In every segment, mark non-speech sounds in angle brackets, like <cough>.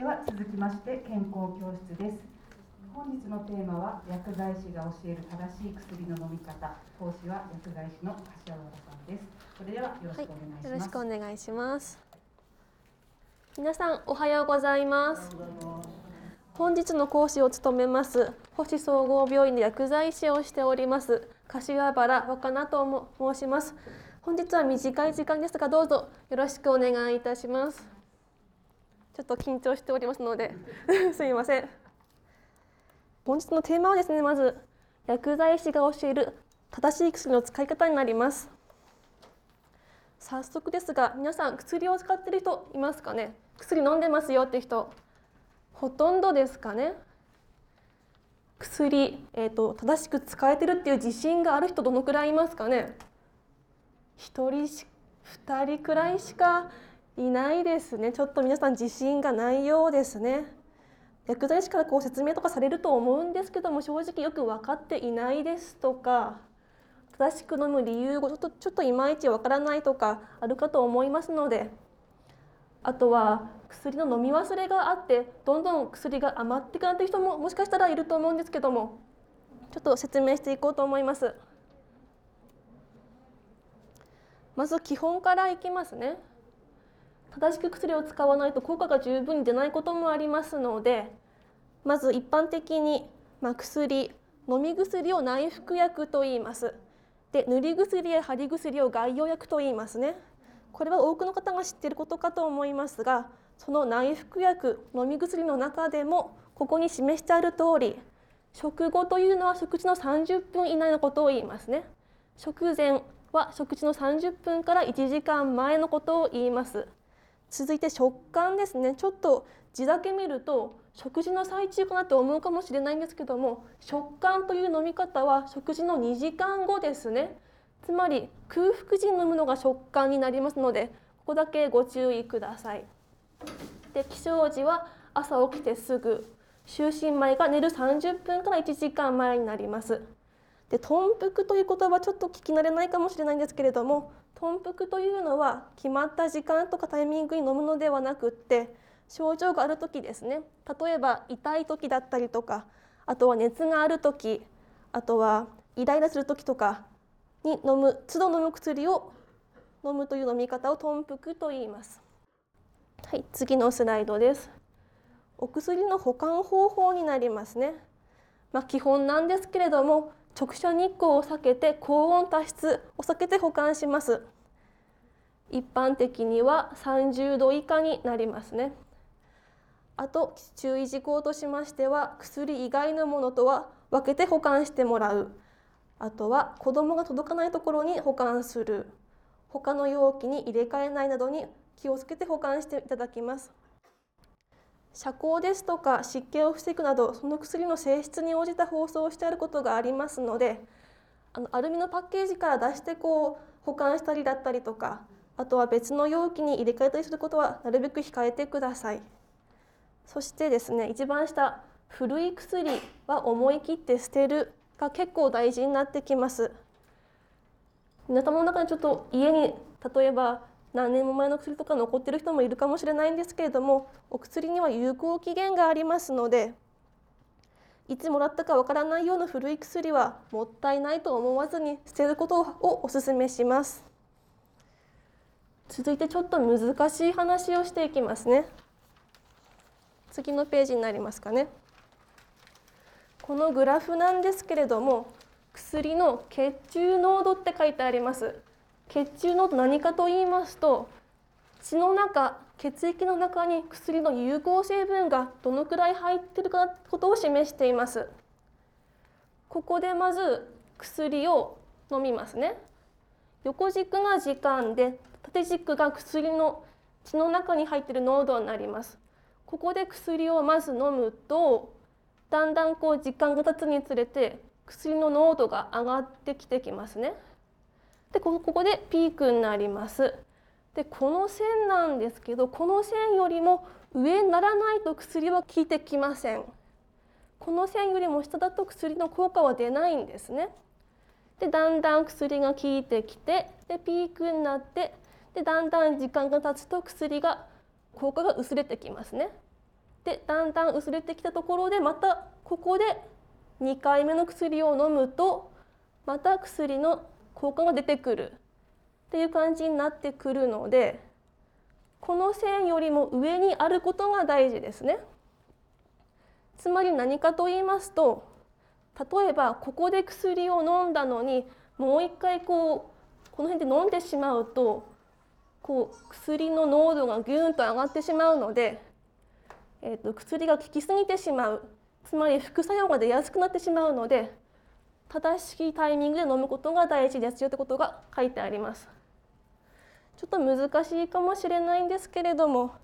では続きまして健康教室です。本日のテーマは薬剤師が教える正しい薬の飲み方。講師は薬剤師の柏原さんです。それではよろしくお願いします、よろしくお願いします。皆さんおはようございます。本日の講師を務めます星総合病院で薬剤師をしております柏原若菜と申します。本日は短い時間ですがどうぞよろしくお願いいたします。ちょっと緊張しておりますので <laughs> すみません。本日のテーマはですねまず薬剤師が教える正しい薬の使い方になります。早速ですが皆さん薬を使っている人いますかね？薬飲んでますよって人ほとんどですかね？薬、えーと、正しく使えてるっていう自信がある人どのくらいいますかね？1人し2人くらいしかいないですね。ちょっと皆さん自信がないようですね。薬剤師からこう説明とかされると思うんですけども正直よく分かっていないですとか正しく飲む理由をちょっとちょっといまいちわからないとかあるかと思いますのであとは薬の飲み忘れがあってどんどん薬が余ってくなってる人ももしかしたらいると思うんですけどもちょっと説明していこうと思います。まず基本からいきますね。正しく薬を使わないと効果が十分に出ないこともありますのでまず一般的に、ま、薬飲み薬を内服薬と言います。で塗り薬や貼り薬を外用薬と言いますね。これは多くの方が知っていることかと思いますがその内服薬飲み薬の中でもここに示してある通り食後というのは食事の30分以内のことを言いますね。食前は食事の30分から1時間前のことを言います。続いて食感ですね。ちょっと字だけ見ると食事の最中かなって思うかもしれないんですけども食感という飲み方は食事の2時間後ですね。つまり空腹時に飲むのが食感になりますのでここだけご注意ください。で起床時は朝起きてすぐ就寝前が寝る30分から1時間前になります。で豚腹という言葉ちょっと聞き慣れないかもしれないんですけれども豚腹というのは決まった時間とかタイミングに飲むのではなくって症状がある時ですね例えば痛い時だったりとかあとは熱がある時あとはイライラする時とかに飲む都度飲む薬を飲むという飲み方を豚腹と言います。はい、次のスライドです。お薬の保管方法になりますね。まあ、基本なんですけれども直射日光を避けて高温多湿を避けて保管します。一般的には30度以下になりますね。あと注意事項としましては薬以外のものとは分けて保管してもらう。あとは子どもが届かないところに保管する。他の容器に入れ替えないなどに気をつけて保管していただきます。遮光ですとか湿気を防ぐなどその薬の性質に応じた包装をしてあることがありますのであのアルミのパッケージから出してこう保管したりだったりとかあとは別の容器に入れ替えたりすることはなるべく控えてください。そしてですね一番下古い薬は思い切って捨てるが結構大事になってきます。皆様の中にちょっと家に例えば何年も前の薬とか残ってる人もいるかもしれないんですけれどもお薬には有効期限がありますのでいつもらったかわからないような古い薬はもったいないと思わずに捨てることをお勧めします。続いてちょっと難しい話をしていきますね。次のページになりますかね。このグラフなんですけれども薬の血中濃度って書いてあります。血中濃度何かと言いますと血の中血液の中に薬の有効成分がどのくらい入っているかことを示しています。ここでまず薬を飲みますね。横軸が時間で縦軸が薬の血の中に入っている濃度になります。ここで薬をまず飲むとだんだんこう時間が経つにつれて薬の濃度が上がってきてきますね。でここでピークになります。でこの線なんですけどこの線よりも上にならないと薬は効いてきません。この線よりも下だと薬の効果は出ないんですね。でだんだん薬が効いてきてでピークになってでだんだん時間が経つと薬が効果が薄れてきますね。でだんだん薄れてきたところでまたここで2回目の薬を飲むとまた薬の効果が出てくるっていう感じになってくるのでこの線よりも上にあることが大事ですね。つまり何かと言いますと例えばここで薬を飲んだのにもう一回こうこの辺で飲んでしまうとこう薬の濃度がギューンと上がってしまうので、えー、と薬が効きすぎてしまうつまり副作用が出やすくなってしまうので正しいタイミングで飲むことが大事ですよということが書いてあります。ちょっと難しいかもしれないんですけれども、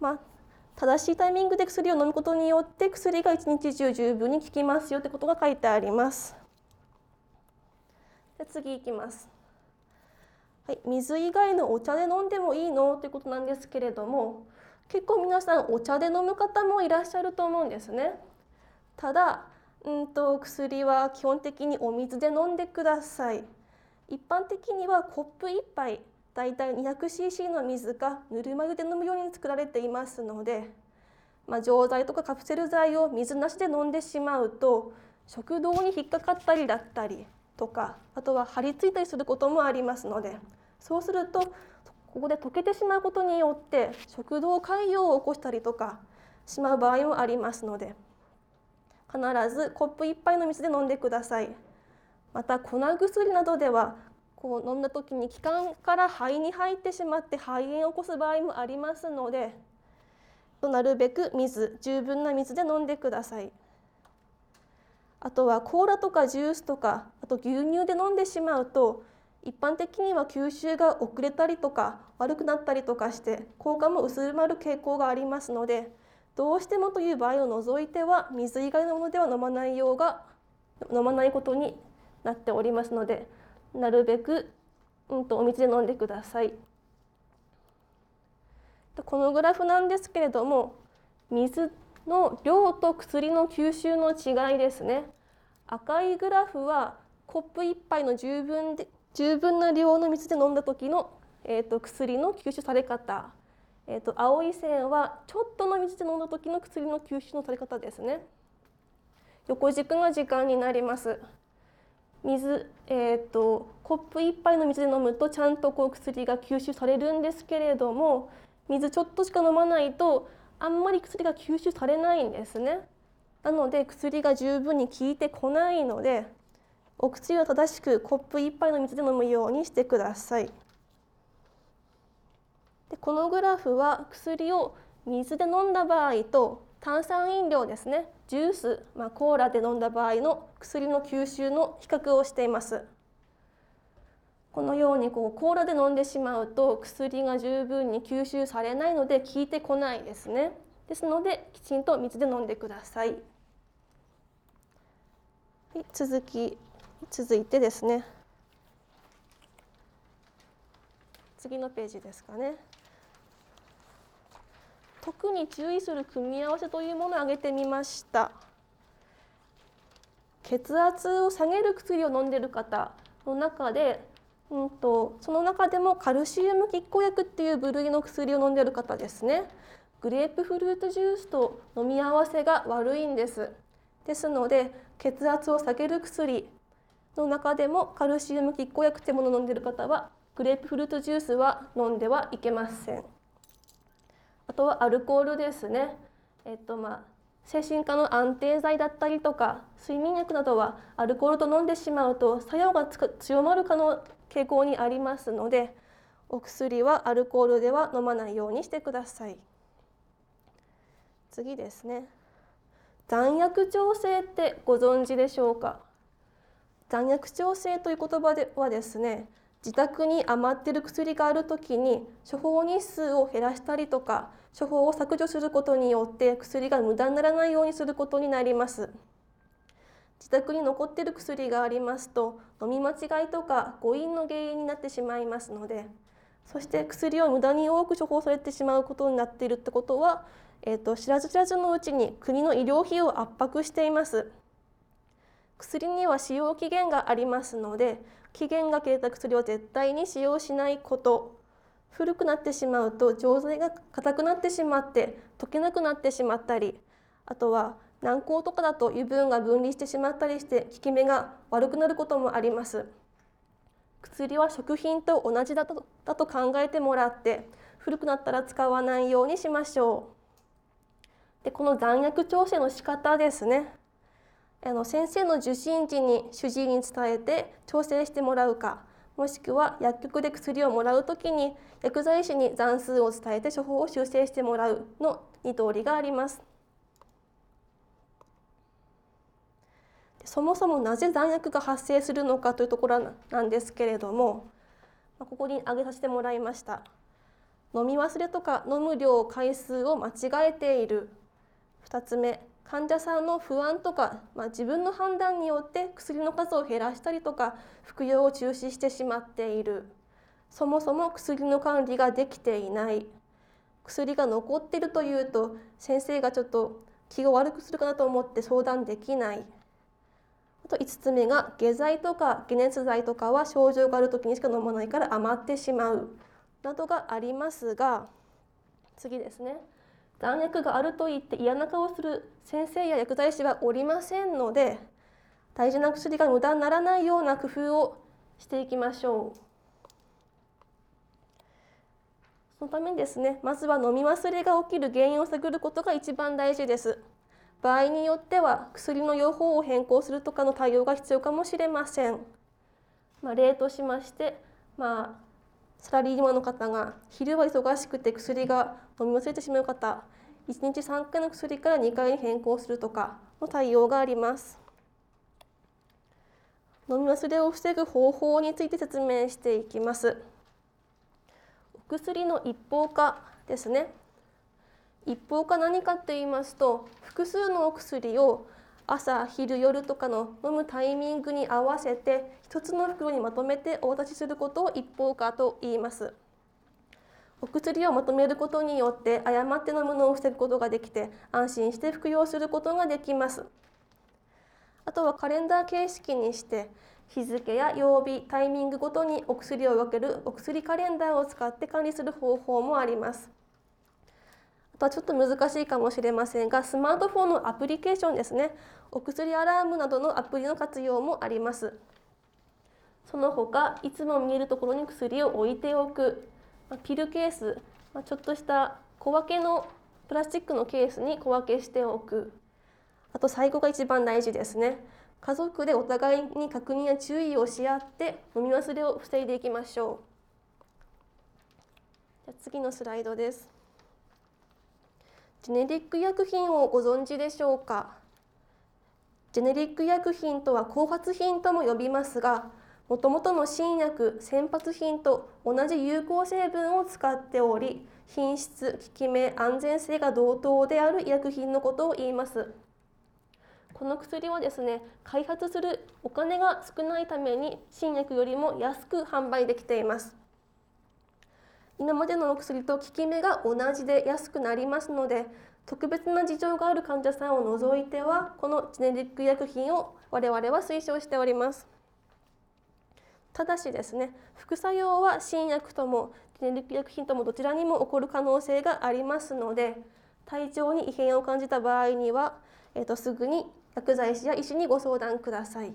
まあ、正しいタイミングで薬を飲むことによって薬が一日中十分に効きますよということが書いてあります。で次いきます。はい、水以外のお茶で飲んでもいいのということなんですけれども結構皆さんお茶で飲む方もいらっしゃると思うんですね。ただうんと薬は基本的にお水で飲んでください。一般的にはコップ1杯だいたい 200cc の水がぬるま湯で飲むように作られていますので、まあ、錠剤とかカプセル剤を水なしで飲んでしまうと食道に引っかかったりだったりとかあとは張り付いたりすることもありますのでそうするとここで溶けてしまうことによって食道潰瘍を起こしたりとかしまう場合もありますので必ずコップ1杯の水で飲んでください。また粉薬などではこう飲んだ時に気管から肺に入ってしまって肺炎を起こす場合もありますのでなるべく水十分な水で飲んでください。あとはコーラとかジュースとかあと牛乳で飲んでしまうと一般的には吸収が遅れたりとか悪くなったりとかして効果も薄まる傾向がありますのでどうしてもという場合を除いては水以外のものでは飲まないようが飲まないことになっておりますのでなるべく、うん、とお水で飲んでください。このグラフなんですけれども水の量と薬の吸収の違いですね。赤いグラフはコップ1杯の十分で十分な量の水で飲んだ時の、えーと、薬の吸収され方、えーと青い線はちょっとの水で飲んだ時の薬の吸収のされ方ですね。横軸が時間になります。水、えーと、コップ1杯の水で飲むとちゃんとこう薬が吸収されるんですけれども水ちょっとしか飲まないとあんまり薬が吸収されないんですね。なので薬が十分に効いてこないのでお薬は正しくコップ1杯の水で飲むようにしてください。でこのグラフは薬を水で飲んだ場合と炭酸飲料ですねジュース、まあ、コーラで飲んだ場合の薬の吸収の比較をしています。このようにこうコーラで飲んでしまうと薬が十分に吸収されないので効いてこないですね。ですのできちんと水で飲んでください。はい、続き続いてですね次のページですかね。特に注意する組み合わせというものを挙げてみました。血圧を下げる薬を飲んでる方の中で、うんと、その中でもカルシウム拮抗薬っていう部類の薬を飲んでる方ですね。グレープフルーツジュースと飲み合わせが悪いんです。ですので血圧を下げる薬の中でもカルシウム拮抗薬ってものを飲んでる方はグレープフルーツジュースは飲んではいけません。あとはアルコールですね。えっとまあ精神科の安定剤だったりとか睡眠薬などはアルコールと飲んでしまうと作用が強まる可能傾向にありますのでお薬はアルコールでは飲まないようにしてください。次ですね。残薬調整ってご存知でしょうか？残薬調整という言葉ではですね自宅に余っている薬がある時に処方日数を減らしたりとか処方を削除することによって薬が無駄にならないようにすることになります。自宅に残っている薬がありますと飲み間違いとか誤飲の原因になってしまいますのでそして薬を無駄に多く処方されてしまうことになっているってことは、えー、と知らず知らずのうちに国の医療費を圧迫しています。薬には使用期限がありますので期限が切れた薬を絶対に使用しないこと。古くなってしまうと錠剤が硬くなってしまって溶けなくなってしまったりあとは軟膏とかだと油分が分離してしまったりして効き目が悪くなることもあります。薬は食品と同じだとだと考えてもらって古くなったら使わないようにしましょう。でこの残薬調整の仕方ですね。あの先生の受診時に主治医に伝えて調整してもらうかもしくは薬局で薬をもらうときに薬剤師に残数を伝えて処方を修正してもらうの2通りがあります。そもそもなぜ残薬が発生するのかというところなんですけれどもここに挙げさせてもらいました飲み忘れとか飲む量回数を間違えている2つ目患者さんの不安とか、まあ、自分の判断によって薬の数を減らしたりとか服用を中止してしまっている。そもそも薬の管理ができていない。薬が残ってるというと先生がちょっと気が悪くするかなと思って相談できない。あと5つ目が下剤とか解熱剤とかは症状がある時にしか飲まないから余ってしまう。などがありますが次ですね。残薬があると言って嫌な顔をする先生や薬剤師はおりませんので大事な薬が無駄にならないような工夫をしていきましょう。そのためにですねまずは飲み忘れが起きる原因を探ることが一番大事です。場合によっては薬の用法を変更するとかの対応が必要かもしれません。まあ、例としまして、まあ、サラリーマンの方が昼は忙しくて薬が飲み忘れてしまう方1日3回の薬から2回に変更するとかの対応があります。飲み忘れを防ぐ方法について説明していきます。お薬の一方化ですね。一方化何かと言いますと複数のお薬を朝昼夜とかの飲むタイミングに合わせて一つの袋にまとめてお渡しすることを一方化と言います。お薬をまとめることによって誤って飲むのを防ぐことができて安心して服用することができます。あとはカレンダー形式にして日付や曜日タイミングごとにお薬を分けるお薬カレンダーを使って管理する方法もあります。とはちょっと難しいかもしれませんがスマートフォンのアプリケーションですね。お薬アラームなどのアプリの活用もあります。その他いつも見えるところに薬を置いておく。ピルケース。ちょっとした小分けのプラスチックのケースに小分けしておく。あと最後が一番大事ですね。家族でお互いに確認や注意をし合って飲み忘れを防いでいきましょう。次のスライドです。ジェネリック医薬品をご存知でしょうか？ジェネリック医薬品とは後発品とも呼びますがもともとの新薬先発品と同じ有効成分を使っており品質効き目安全性が同等である医薬品のことを言います。この薬はですね開発するお金が少ないために新薬よりも安く販売できています。今までのお薬と効き目が同じで安くなりますので特別な事情がある患者さんを除いてはこのジェネリック薬品を我々は推奨しておりますただしですね副作用は新薬ともジェネリック薬品ともどちらにも起こる可能性がありますので体調に異変を感じた場合には、えーと、すぐに薬剤師や医師にご相談ください。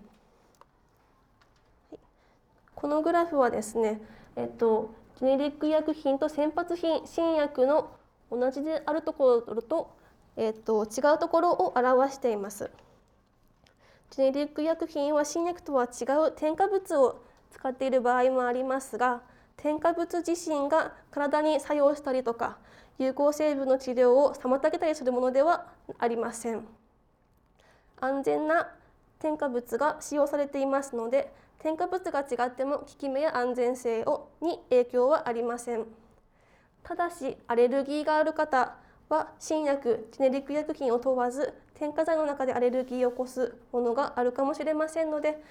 このグラフはですね、えっと、ジェネリック薬品と先発品新薬の同じであるところと,、えーと、違うところを表しています。ジェネリック薬品は新薬とは違う添加物を使っている場合もありますが添加物自身が体に作用したりとか有効成分の治療を妨げたりするものではありません。安全な添加物が使用されていますので添加物が違っても効き目や安全性をに影響はありませんただしアレルギーがある方は新薬ジェネリック薬品を問わず添加剤の中でアレルギーを起こすものがあるかもしれませんので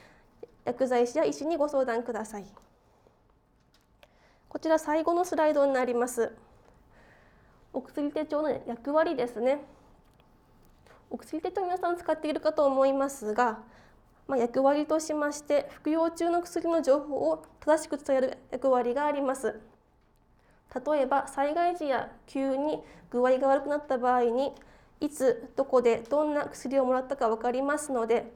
薬剤師や医師にご相談ください。こちら最後のスライドになります。お薬手帳の役割ですね。お薬手帳皆さん使っているかと思いますがまあ、役割としまして服用中の薬の情報を正しく伝える役割があります例えば災害時や急に具合が悪くなった場合にいつどこでどんな薬をもらったか分かりますので、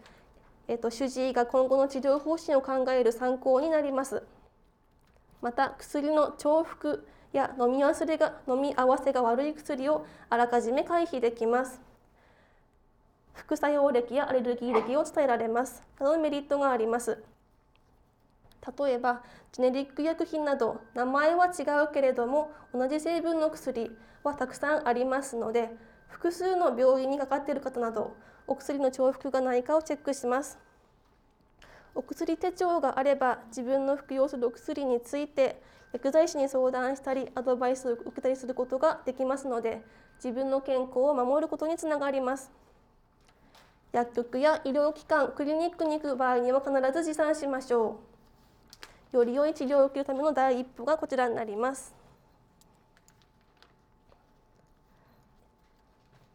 えっと、主治医が今後の治療方針を考える参考になります。また薬の重複や飲み忘れが飲み合わせが悪い薬をあらかじめ回避できます。副作用歴やアレルギー歴を伝えられます。などのメリットがあります。例えばジェネリック薬品など名前は違うけれども同じ成分の薬はたくさんありますので複数の病院にかかっている方などお薬の重複がないかをチェックします。お薬手帳があれば自分の服用するお薬について薬剤師に相談したりアドバイスを受けたりすることができますので自分の健康を守ることにつながります。薬局や医療機関、クリニックに行く場合には必ず持参しましょう。より良い治療を受けるための第一歩がこちらになります。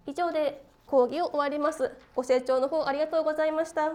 以上で講義を終わります。ご清聴の方ありがとうございました。